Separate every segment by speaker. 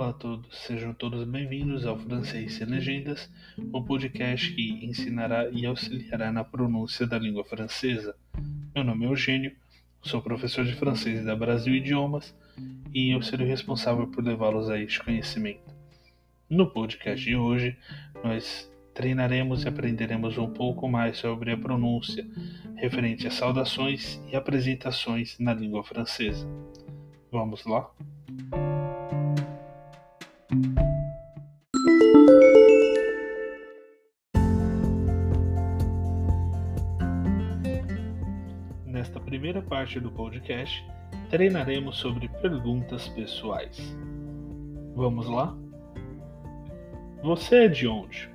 Speaker 1: Olá a todos, sejam todos bem-vindos ao Francês Sem Legendas, o podcast que ensinará e auxiliará na pronúncia da língua francesa. Meu nome é Eugênio, sou professor de francês da Brasil Idiomas e eu serei responsável por levá-los a este conhecimento. No podcast de hoje, nós treinaremos e aprenderemos um pouco mais sobre a pronúncia referente a saudações e apresentações na língua francesa. Vamos lá? Parte do podcast, treinaremos sobre perguntas pessoais. Vamos lá? Você é de onde?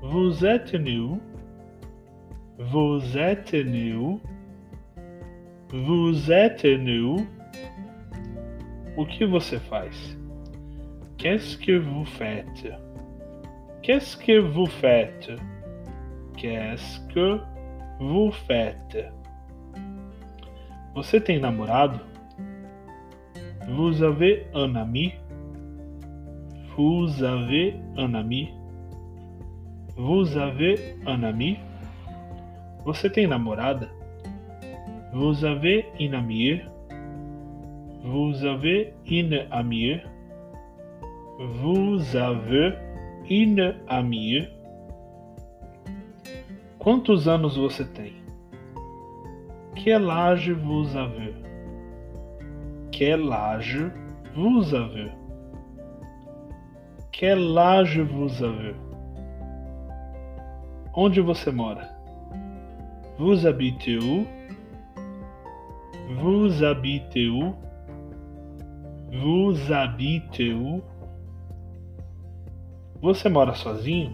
Speaker 1: Vous êtes nous? Vous êtes nous? Vous êtes nous? O que você faz? Qu'est-ce que vous faites? Qu'est-ce que vous faites? Qu'est-ce que vous faites? Você tem namorado? Vous avez un ami? Vous avez un ami? Vous avez un ami? Você tem namorada? Une amie? Vous avez une amie? Quantos anos você tem? Quel âge vous avez? Quel âge vous avez? Quel âge vous avez? Onde você mora? Vous habitez où? Vous habitez où? Vous habitez où? Você mora sozinho?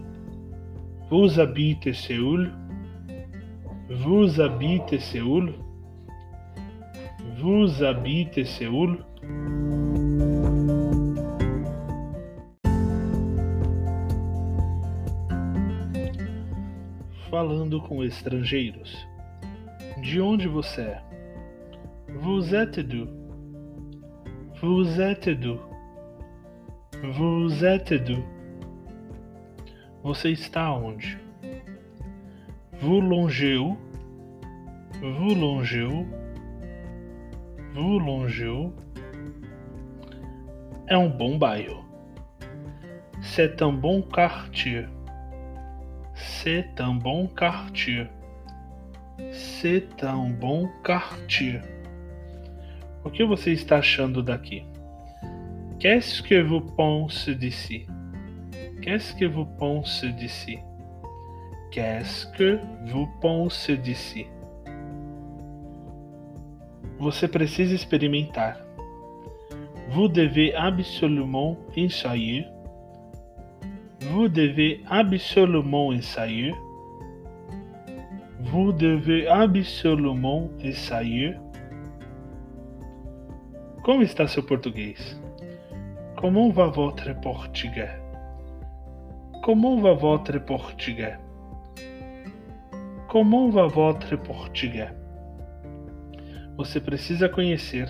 Speaker 1: Vous habitez Séoul? Vous habitez Séoul? Vous habitez Séoul? Falando com estrangeiros. De onde você é? Vous êtes d'où? Vous êtes d'où? Vous êtes d'où? Você está onde? Vous longez où? Vous longez où? Vous longez où? É um bom bairro. C'est un bon quartier. C'est un bon quartier. C'est un bon quartier. O que você está achando daqui? Qu'est-ce que vous pensez d'ici? Qu'est-ce que vous pensez d'ici? Qu'est-ce que vous pensez d'ici? Você precisa experimentar. Vous devez absolument essayer. Vous devez absolument essayer. Vous devez absolument essayer. Como está seu português? Comment va votre portugais? Comment va votre portugais? Comment va votre portugais? Você precisa conhecer.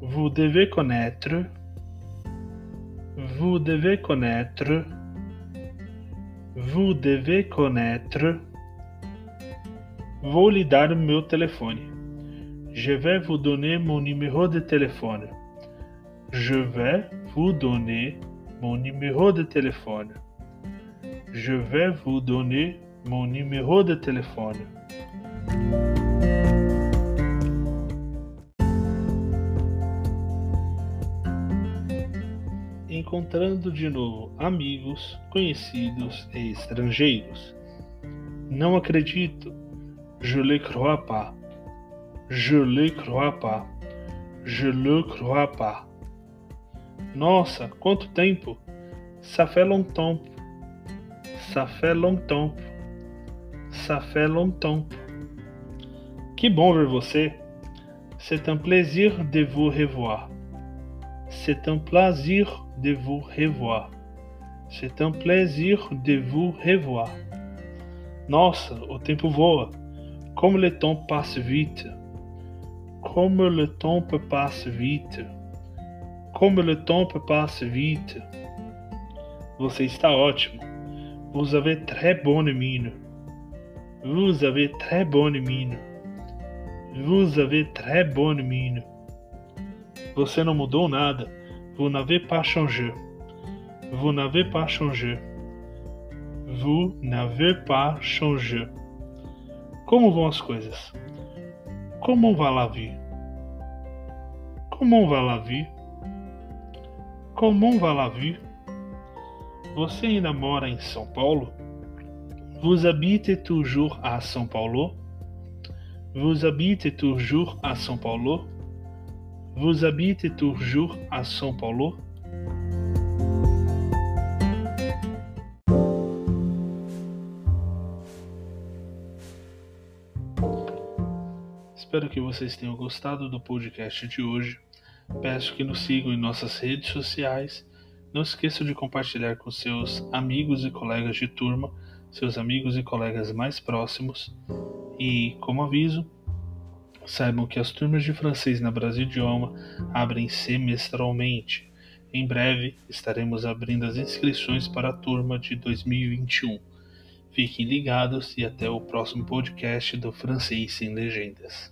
Speaker 1: Vous devez connaître. Vous devez connaître. Vous devez connaître. Vou lhe dar o meu telefone. Je vais vous donner mon numéro de téléphone. Je vais vous donner mon numéro de téléphone. Je vais vous donner mon numéro de téléphone. Encontrando de novo amigos, conhecidos e estrangeiros. Não acredito. Je le crois pas. Je le crois pas. Je le crois pas. Nossa, quanto tempo! Ça fait longtemps. Ça fait longtemps. Ça longtemps. Que bom ver você. C'est un plaisir de vous revoir. C'est un plaisir de vous revoir. C'est un plaisir de vous revoir. Nossa, o tempo voa. Como le temps passe vite. Como le temps passe vite. Como le temps passe vite. Você está ótimo. Vous avez très bonne mine. Vous avez très bonne mine. Vous avez très bonne mine. Você não mudou nada. Vous n'avez pas changé. Vous n'avez pas changé. Vous n'avez pas changé. Como vão as coisas? Como va la vie? Como va la vie? Como va la vie? Você ainda mora em São Paulo? Vous habitez toujours à São Paulo? Vous habitez toujours à São Paulo? Vous habitez toujours à São Paulo? Espero que vocês tenham gostado do podcast de hoje. Peço que nos sigam em nossas redes sociais. Não esqueçam de compartilhar com seus amigos e colegas de turma, seus amigos e colegas mais próximos. E, como aviso, saibam que as turmas de francês na Brasil Idioma abrem semestralmente. Em breve estaremos abrindo as inscrições para a turma de 2021. Fiquem ligados e até o próximo podcast do Francês Sem Legendas.